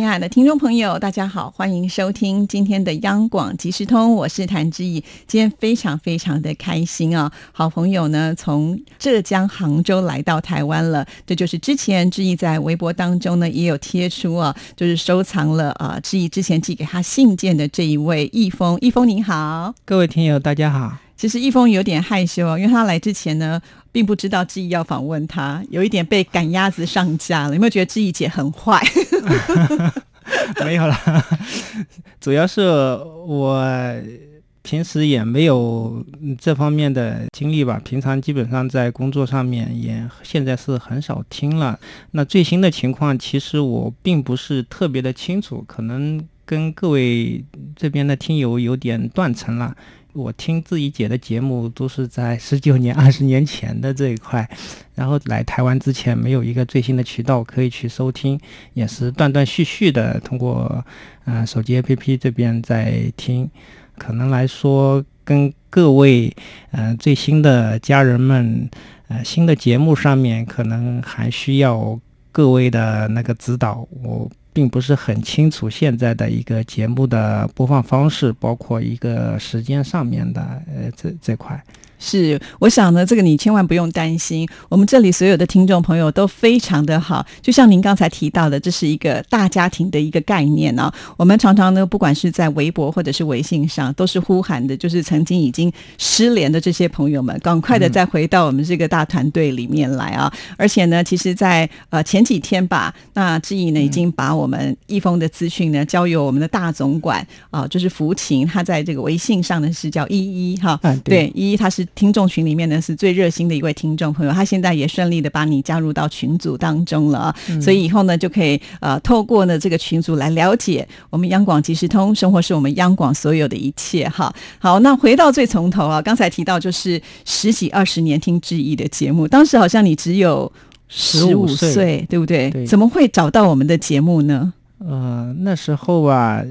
亲爱的听众朋友，大家好，欢迎收听今天的央广即时通，我是谭志毅。今天非常非常的开心啊！好朋友呢，从浙江杭州来到台湾了。这就是之前志毅在微博当中呢，也有贴出啊，就是收藏了啊，志毅之前寄给他信件的这一位易峰。易峰你好，各位听友大家好。其实易峰有点害羞啊，因为他来之前呢，并不知道志毅要访问他，有一点被赶鸭子上架了。有没有觉得志毅姐很坏？没有啦，主要是我平时也没有这方面的经历吧。平常基本上在工作上面也现在是很少听了。那最新的情况，其实我并不是特别的清楚，可能跟各位这边的听友有点断层了。我听自己姐的节目都是在十九年、二十年前的这一块，然后来台湾之前没有一个最新的渠道可以去收听，也是断断续续的通过呃手机 APP 这边在听，可能来说跟各位呃最新的家人们呃新的节目上面可能还需要各位的那个指导我。并不是很清楚现在的一个节目的播放方式，包括一个时间上面的呃这这块。是，我想呢，这个你千万不用担心。我们这里所有的听众朋友都非常的好，就像您刚才提到的，这是一个大家庭的一个概念啊。我们常常呢，不管是在微博或者是微信上，都是呼喊的，就是曾经已经失联的这些朋友们，赶快的再回到我们这个大团队里面来啊！而且呢，其实，在呃前几天吧，那志毅呢已经把我们易峰的资讯呢交由我们的大总管啊，就是福琴，他在这个微信上呢是叫依依哈，对，依依他是。听众群里面呢是最热心的一位听众朋友，他现在也顺利的把你加入到群组当中了啊，所以以后呢就可以呃透过呢这个群组来了解我们央广即时通生活是我们央广所有的一切哈。好，那回到最从头啊，刚才提到就是十几二十年听志毅的节目，当时好像你只有十五岁，对不对？怎么会找到我们的节目呢？呃，那时候啊。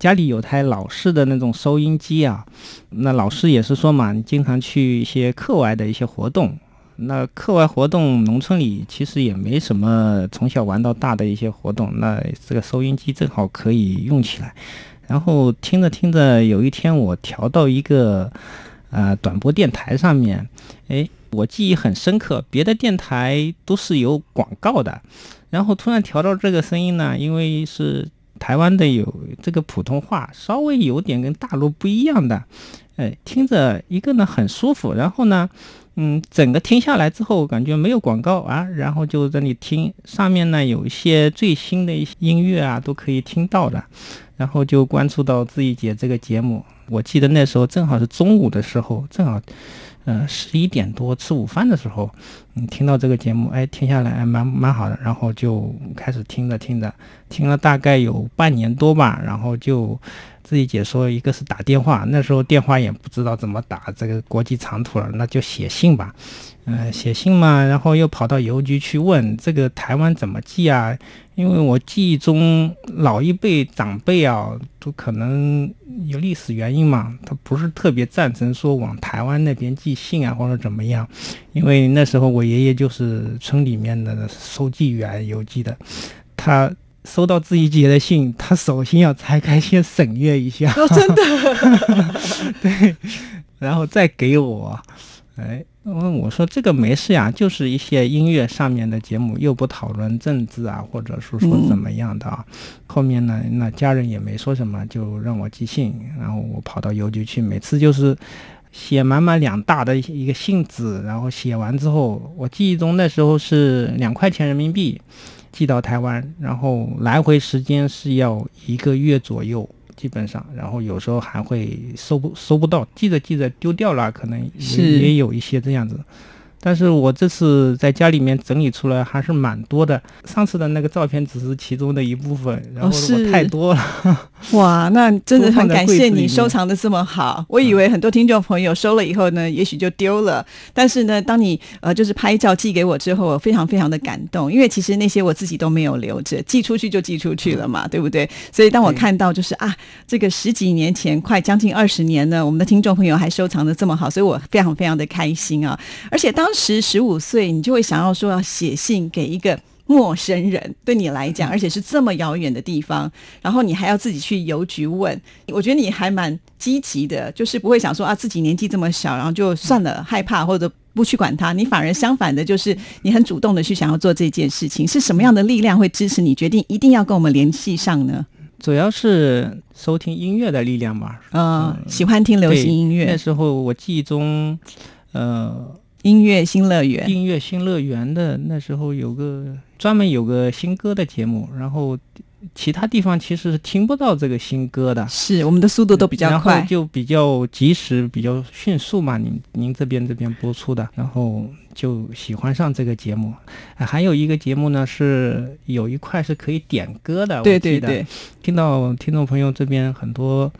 家里有台老式的那种收音机啊，那老师也是说嘛，你经常去一些课外的一些活动，那课外活动，农村里其实也没什么从小玩到大的一些活动，那这个收音机正好可以用起来。然后听着听着，有一天我调到一个呃短波电台上面，哎，我记忆很深刻，别的电台都是有广告的，然后突然调到这个声音呢，因为是。台湾的有这个普通话，稍微有点跟大陆不一样的，哎，听着一个呢很舒服，然后呢，嗯，整个听下来之后感觉没有广告啊，然后就在那里听，上面呢有一些最新的一些音乐啊都可以听到的，然后就关注到自己姐这个节目，我记得那时候正好是中午的时候，正好。嗯，十一点多吃午饭的时候，嗯，听到这个节目，哎，听下来还蛮蛮好的，然后就开始听着听着，听了大概有半年多吧，然后就自己解说，一个是打电话，那时候电话也不知道怎么打这个国际长途了，那就写信吧。呃，写信嘛，然后又跑到邮局去问这个台湾怎么寄啊？因为我记忆中老一辈长辈啊，都可能有历史原因嘛，他不是特别赞成说往台湾那边寄信啊，或者怎么样。因为那时候我爷爷就是村里面的收寄员，邮寄的，他收到自己姐的信，他首先要拆开先审阅一下，真的，对，然后再给我，哎。嗯，我说这个没事呀，就是一些音乐上面的节目，又不讨论政治啊，或者是说怎么样的啊。后面呢，那家人也没说什么，就让我寄信，然后我跑到邮局去，每次就是写满满两大的一个信纸，然后写完之后，我记忆中那时候是两块钱人民币寄到台湾，然后来回时间是要一个月左右。基本上，然后有时候还会收不收不到，寄着寄着丢掉了，可能也也有一些这样子。但是我这次在家里面整理出来还是蛮多的。上次的那个照片只是其中的一部分，然后太多了。哇，那真的很感谢你收藏的这么好。我以为很多听众朋友收了以后呢，也许就丢了。但是呢，当你呃就是拍照寄给我之后，我非常非常的感动，因为其实那些我自己都没有留着，寄出去就寄出去了嘛，对不对？所以当我看到就是啊，这个十几年前，快将近二十年呢，我们的听众朋友还收藏的这么好，所以我非常非常的开心啊！而且当时十五岁，你就会想要说要写信给一个。陌生人对你来讲，而且是这么遥远的地方，然后你还要自己去邮局问，我觉得你还蛮积极的，就是不会想说啊自己年纪这么小，然后就算了，害怕或者不去管他，你反而相反的，就是你很主动的去想要做这件事情。是什么样的力量会支持你决定一定要跟我们联系上呢？主要是收听音乐的力量吧。嗯，喜欢听流行音乐那，时候我记忆中，呃，音乐新乐园，音乐新乐园的那时候有个专门有个新歌的节目，然后其他地方其实是听不到这个新歌的。是我们的速度都比较然后快，就比较及时、比较迅速嘛。您您这边这边播出的，然后就喜欢上这个节目。啊还有一个节目呢，是有一块是可以点歌的。对对对，听到听众朋友这边很多，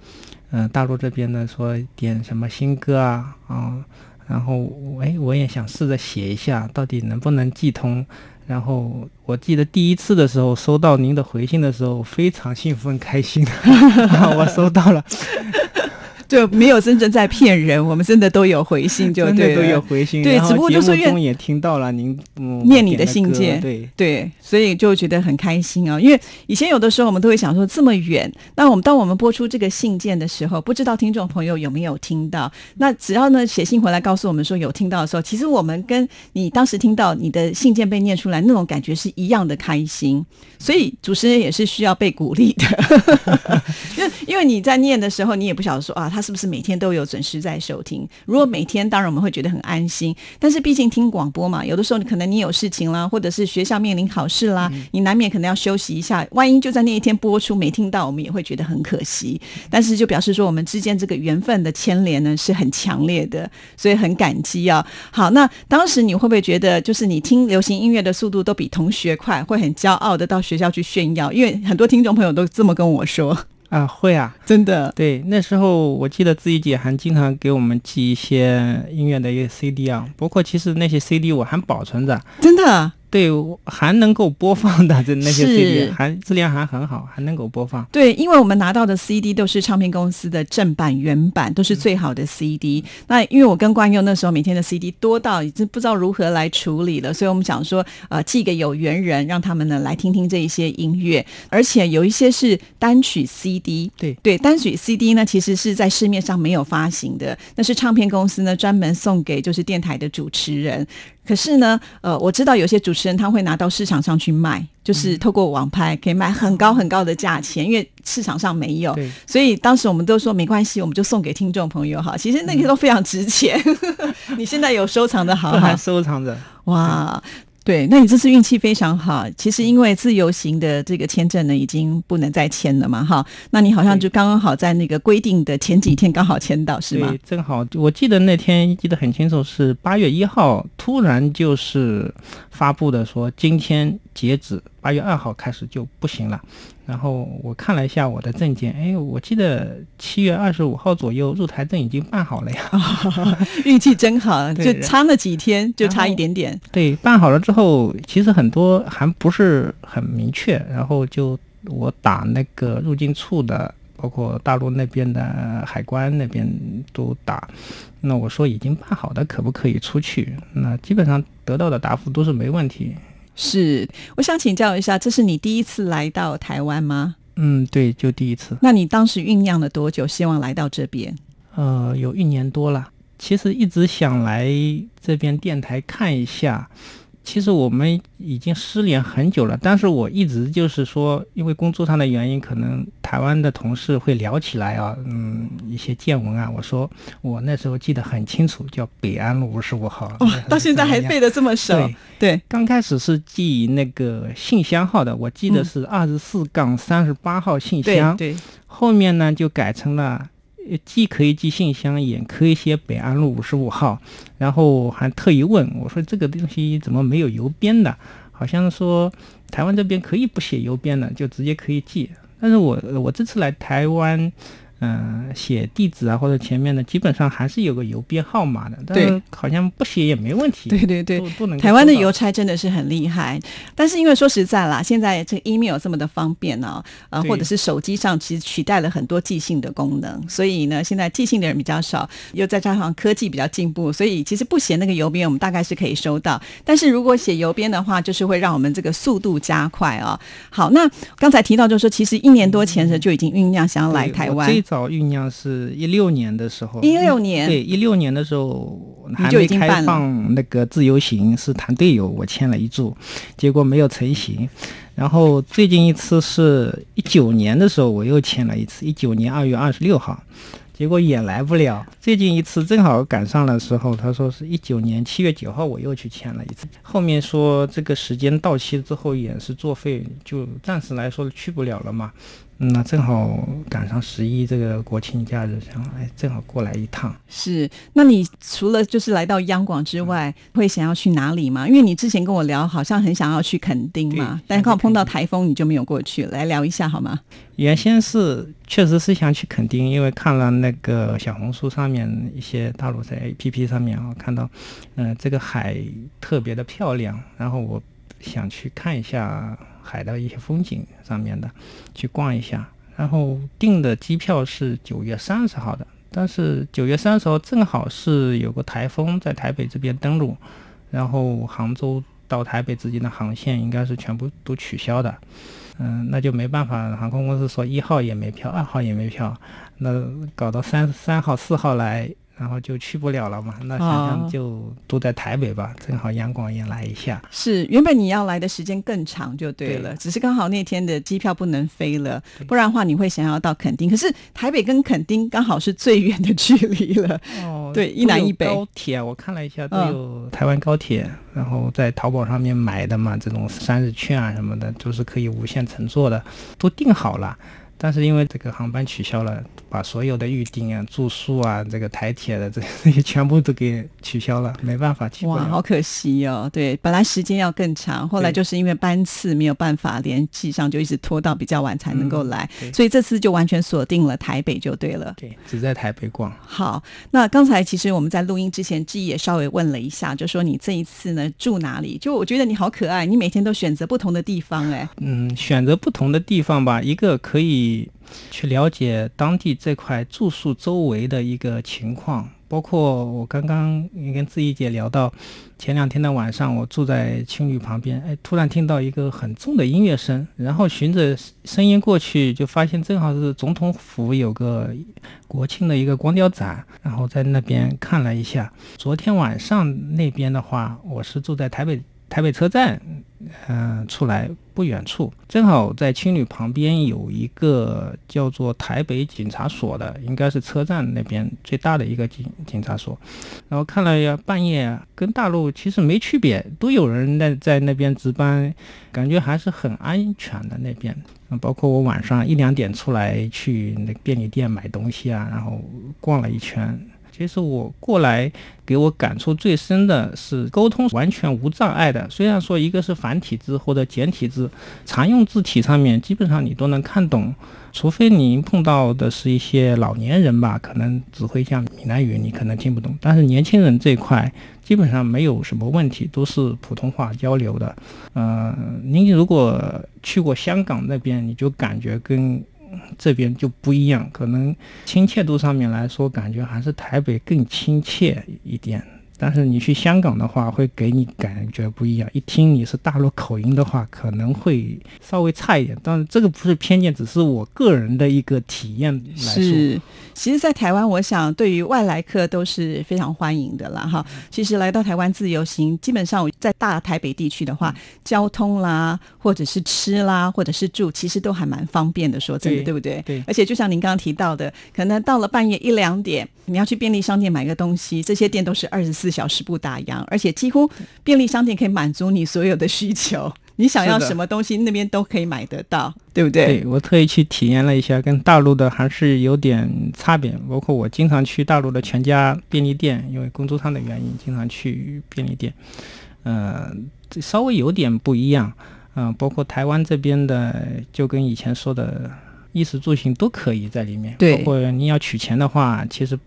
嗯、大陆这边呢说点什么新歌啊啊，然后哎，我也想试着写一下，到底能不能寄通。然后我记得第一次的时候收到您的回信的时候，非常兴奋开心，我收到了，就没有真正在骗人，我们真的都有回信，就真的都有回信。对只不过就说因为节目中也听到了您嗯念你的信件对。对，所以就觉得很开心啊、因为以前有的时候我们都会想说这么远，那我们当我们播出这个信件的时候，不知道听众朋友有没有听到？那只要呢写信回来告诉我们说有听到的时候，其实我们跟你当时听到你的信件被念出来那种感觉是一样的开心。所以主持人也是需要被鼓励的，因为因为你在念的时候，你也不晓得说啊，他是不是每天都有准时在收听。如果每天，当然我们会觉得很安心。但是毕竟听广播嘛，有的时候你可能你有事情啦，或者是学校面临考试啦，你难免可能要休息一下。万一就在那一天播出没听到，我们也会觉得很可惜。但是就表示说我们之间这个缘分的牵连呢是很强烈的，所以很感激啊。好，那当时你会不会觉得，就是你听流行音乐的速度都比同学快，会很骄傲的到学校去炫耀？因为很多听众朋友都这么跟我说，啊，会啊，真的。对，那时候我记得自己姐还经常给我们寄一些音乐的一个 CD 啊，包括其实那些 CD 我还保存着，真的，对，我还能够播放的这那些是 CD 还质量还很好，还能够播放。对，因为我们拿到的 CD 都是唱片公司的正版原版，都是最好的 CD。那因为我跟冠佑那时候每天的 CD 多到已经不知道如何来处理了，所以我们想说，呃，寄给有缘人，让他们呢来听听这一些音乐，而且有一些是单曲 CD。对对，单曲 CD 呢，其实是在市面上没有发行的，那是唱片公司呢专门送给就是电台的主持人。可是呢，呃，我知道有些主持人他会拿到市场上去卖，就是透过网拍可以卖很高很高的价钱，因为市场上没有。所以当时我们都说没关系，我们就送给听众朋友哈。其实那些都非常值钱，你现在有收藏的好都还。收藏着。哇，对，那你这次运气非常好。其实因为自由行的这个签证呢，已经不能再签了嘛，哈。那你好像就刚刚好在那个规定的前几天刚好签到，是吗对？，正好我记得那天记得很清楚，是八月一号，突然就是发布的说今天截止，八月二号开始就不行了。然后我看了一下我的证件，哎，我记得七月二十五号左右入台证已经办好了呀。运气真好，就差那几天，就差一点点。对，办好了之后，其实很多还不是很明确，然后就我打那个入境处的，包括大陆那边的海关那边都打，那我说已经办好的可不可以出去？那基本上得到的答复都是没问题。是，我想请教一下，这是你第一次来到台湾吗？嗯，对，就第一次，那你当时酝酿了多久，希望来到这边？呃，有一年多了。其实一直想来这边电台看一下。其实我们已经失联很久了，但是我一直就是说，因为工作上的原因，可能台湾的同事会聊起来啊，嗯，一些见闻啊。我说我那时候记得很清楚，叫北安路五十五号。哇、到现在还背得这么熟。对对，刚开始是记那个信箱号的，我记得是二十四杠三十八号信对箱。对，后面呢就改成了既可以寄信箱，也可以写北安路五十五号，然后还特意问我说这个东西怎么没有邮编的？好像说台湾这边可以不写邮编的，就直接可以寄。但是我我这次来台湾。嗯，写地址啊，或者前面的，基本上还是有个邮编号码的，但是好像不写也没问题。对对对，不能。台湾的邮差真的是很厉害，但是因为说实在啦，现在这 email 这么的方便呢，啊，或者是手机上其实取代了很多寄信的功能，所以呢，现在寄信的人比较少，又再加上科技比较进步，所以其实不写那个邮编，我们大概是可以收到。但是如果写邮编的话，就是会让我们这个速度加快啊。好，那刚才提到就是说，其实一年多前时就已经酝酿想要来台湾。早酝酿是一六年的时候，一六年对一六年的时候还没开放那个自由行，是谈队友我签了一注，结果没有成型。然后最近一次是一九年的时候，我又签了一次，一九年二月二十六号。结果也来不了。最近一次正好赶上的时候，他说是一九年七月九号，我又去签了一次。后面说这个时间到期之后也是作废，就暂时来说去不了了嘛。那正好赶上十一这个国庆假日，想哎，正好过来一趟。是，那你除了就是来到央广之外，会想要去哪里吗？因为你之前跟我聊，好像很想要去垦丁嘛，但刚好碰到台风，你就没有过去。来聊一下好吗？原先是确实是想去垦丁，因为看了那个小红书上面一些大陆在 APP 上面啊，看到嗯这个海特别的漂亮，然后我想去看一下。海的一些风景上面的，去逛一下，然后订的机票是九月三十号的，但是九月三十号正好是有个台风在台北这边登陆，然后杭州到台北之间的航线应该是全部都取消的，嗯，那就没办法，航空公司说一号也没票，二号也没票，那搞到三三号、四号来。然后就去不了了嘛，那想想就都在台北吧，正好阳光也来一下。是，原本你要来的时间更长就对了，只是刚好那天的机票不能飞了，不然的话你会想要到垦丁。可是台北跟垦丁刚好是最远的距离了。哦，对，一南一北。高铁我看了一下，都有台湾高铁，然后在淘宝上面买的嘛，这种三日券啊什么的，都是可以无限乘坐的，都订好了。但是因为这个航班取消了，把所有的预订啊、住宿啊、这个台铁的这这些全部都给取消了，没办法去。哇，好可惜哦！对，本来时间要更长，后来就是因为班次没有办法联系上，就一直拖到比较晚才能够来，所以这次就完全锁定了台北就对了。对，只在台北逛。好，那刚才其实我们在录音之前，志毅也稍微问了一下，就说你这一次呢住哪里？就我觉得你好可爱，你每天都选择不同的地方，哎。嗯，选择不同的地方吧，一个可以。你去了解当地这块住宿周围的一个情况，包括我刚刚也跟志怡姐聊到，前两天的晚上我住在青旅旁边，哎，突然听到一个很重的音乐声，然后循着声音过去，就发现正好是总统府有个国庆的一个光雕展，然后在那边看了一下。昨天晚上那边的话，我是住在台北台北车站。嗯，出来不远处，正好在青旅旁边有一个叫做台北警察所的，应该是车站那边最大的一个警警察所。然后看了呀，半夜跟大陆其实没区别，都有人在在那边值班，感觉还是很安全的那边。包括我晚上一两点出来去那便利店买东西啊，然后逛了一圈。其实我过来给我感触最深的是沟通完全无障碍的。虽然说一个是繁体字或者简体字，常用字体上面基本上你都能看懂，除非您碰到的是一些老年人吧，可能只会讲闽南语，你可能听不懂。但是年轻人这一块基本上没有什么问题，都是普通话交流的。嗯，您如果去过香港那边，你就感觉跟。这边就不一样，可能亲切度上面来说，感觉还是台北更亲切一点。但是你去香港的话，会给你感觉不一样。一听你是大陆口音的话，可能会稍微差一点。但是这个不是偏见，只是我个人的一个体验来说。是，其实，在台湾，我想对于外来客都是非常欢迎的啦。哈。其实来到台湾自由行，基本上在大台北地区的话，交通啦，或者是吃啦，或者是住，其实都还蛮方便的。说真的，对不对？对。而且就像您刚刚提到的，可能到了半夜一两点，你要去便利商店买个东西，这些店都是二十四。小时不打烊，而且几乎便利商店可以满足你所有的需求。你想要什么东西那边都可以买得到，对不对？对我特意去体验了一下，跟大陆的还是有点差别。包括我经常去大陆的全家便利店，因为工作上的原因，经常去便利店，呃，这稍微有点不一样。嗯、包括台湾这边的，就跟以前说的，衣食住行都可以在里面。对包括你要取钱的话，其实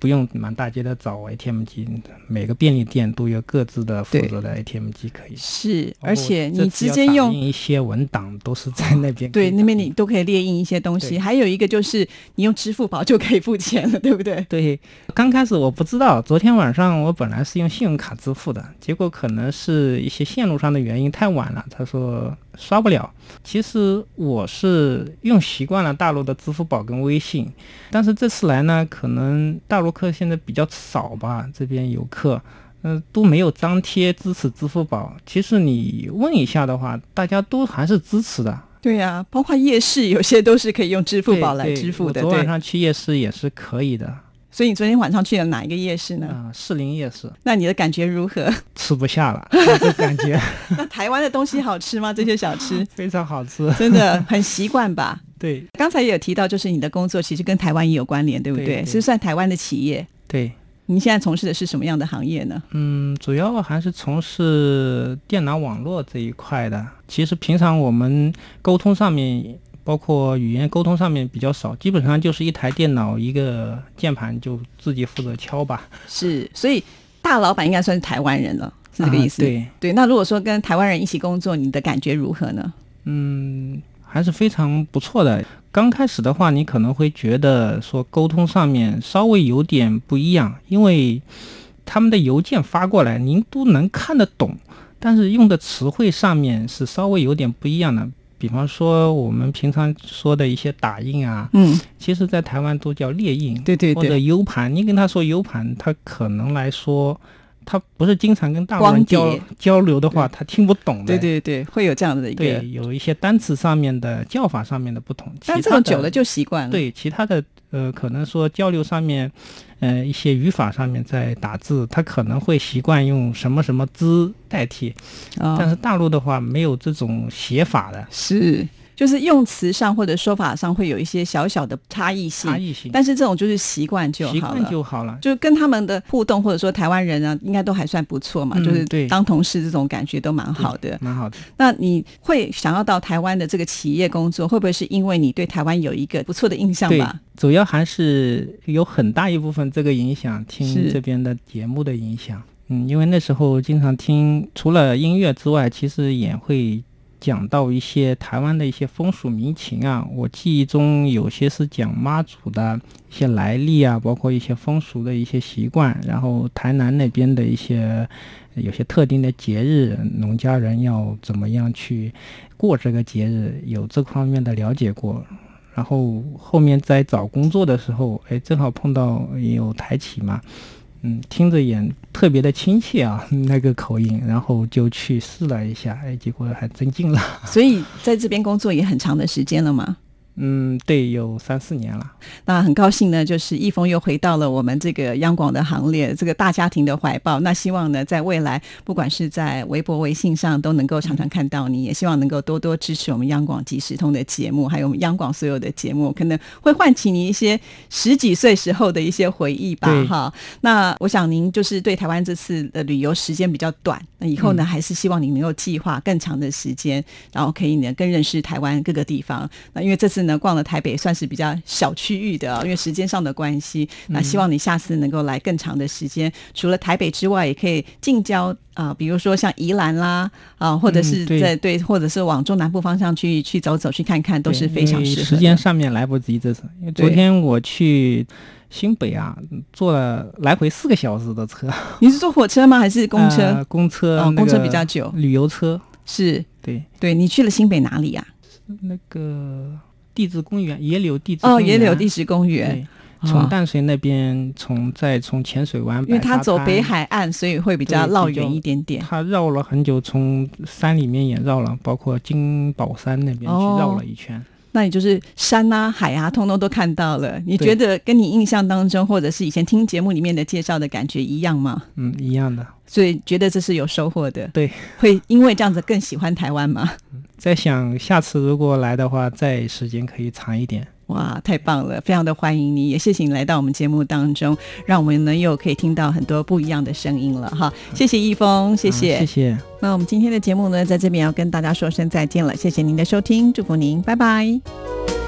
不用满大街的找 ATM 机，每个便利店都有各自的负责的 ATM 机可以。是，而且你直接用一些文档都是在那边可对。那边你都可以列印一些东西，还有一个就是你用支付宝就可以付钱了，对不对？对，刚开始我不知道，昨天晚上我本来是用信用卡支付的，结果可能是一些线路上的原因太晚了，他说刷不了。其实我是用习惯了大陆的支付宝跟微信，但是这次来呢，可能大陆客现在比较少吧，这边游客。嗯、都没有张贴支持支付宝。其实你问一下的话，大家都还是支持的。对呀、包括夜市有些都是可以用支付宝来支付的，我昨晚。上去夜市也是可以的，所以你昨天晚上去了哪一个夜市呢？啊、士林夜市那你的感觉如何？吃不下了，这 感觉 那台湾的东西好吃吗？这些小吃非常好吃。真的很习惯吧？对刚才也有提到，就是你的工作其实跟台湾也有关联，对不对？是算台湾的企业？对，你现在从事的是什么样的行业呢？嗯，主要还是从事电脑网络这一块的。其实平常我们沟通上面，包括语言沟通上面比较少，基本上就是一台电脑一个键盘就自己负责敲吧，是，所以大老板应该算是台湾人了，是这个意思？啊对，对。那如果说跟台湾人一起工作，你的感觉如何呢？嗯，还是非常不错的。刚开始的话，你可能会觉得说沟通上面稍微有点不一样，因为他们的邮件发过来，您都能看得懂，但是用的词汇上面是稍微有点不一样的。比方说我们平常说的一些打印啊，嗯，其实在台湾都叫列印，对对对或者，U 盘。你跟他说 U 盘，他可能来说，他不是经常跟大陆人交碟交流的话，他听不懂的。对对对，会有这样的一个。对，有一些单词上面的叫法上面的不同，但这种久了就习惯了。，对其他的呃，可能说交流上面，呃，一些语法上面在打字，他可能会习惯用什么什么之代替，啊、但是大陆的话没有这种写法的是就是用词上或者说法上会有一些小小的差异性，差异性，但是这种就是习惯就好了习惯。就好了。就跟他们的互动，或者说台湾人啊，应该都还算不错嘛，嗯就是对当同事这种感觉都蛮好的。蛮好的。那你会想要到台湾的这个企业工作，会不会是因为你对台湾有一个不错的印象吧？，主要还是有很大一部分这个影响，听这边的节目的影响。嗯，因为那时候经常听，除了音乐之外，其实也会讲到一些台湾的一些风俗民情啊。我记忆中有些是讲妈祖的一些来历啊，包括一些风俗的一些习惯，然后台南那边的一些有些特定的节日，农家人要怎么样去过这个节日，有这方面的了解过。然后后面在找工作的时候，哎，正好碰到有台企嘛，嗯，听着也特别的亲切啊，那个口音，然后就去试了一下，哎，结果还真进了。所以在这边工作也很长的时间了吗。嗯，对，有三四年了。那很高兴呢，就是易峰又回到了我们这个央广的行列，这个大家庭的怀抱。那希望呢，在未来，不管是在微博、微信上，都能够常常看到你，也希望能够多多支持我们央广即时通的节目，还有我们央广所有的节目，可能会唤起你一些十几岁时候的一些回忆吧。哈，那我想您就是对台湾这次的旅游时间比较短，那以后呢，还是希望你能够计划更长的时间，然后可以呢更认识台湾各个地方。那因为这次呢逛了台北，算是比较小区域的、哦，因为时间上的关系。那希望你下次能够来更长的时间，除了台北之外，也可以近郊啊、比如说像宜兰啦啊，或者是嗯对在对或者是往中南部方向去去走走去看看，都是非常适合。时间上面来不及这次，因为昨天我去新北啊，坐了来回四个小时的车，你是坐火车吗？还是公车？呃公车、哦，公车比较久。旅游车，是对，对你去了新北哪里呀、那个地质公园，野柳地质哦，公园野柳地质公园从淡水那边，从再从浅水湾，因为它走北，海岸，所以会比较绕远一点点。它绕了很久，从山里面也绕了，包括金宝山那边去哦绕了一圈。那你就是山啊、海啊，通通都看到了。你觉得跟你印象当中，或者是以前听节目里面的介绍的感觉一样吗？嗯，一样的。所以觉得这是有收获的。对，会因为这样子更喜欢台湾吗？在想下次如果来的话，再时间可以长一点。哇，太棒了！非常的欢迎你，也谢谢你来到我们节目当中，让我们呢又可以听到很多不一样的声音了哈。谢谢易峰，谢谢。啊谢谢。那我们今天的节目呢，在这边要跟大家说声再见了，谢谢您的收听，祝福您，拜拜。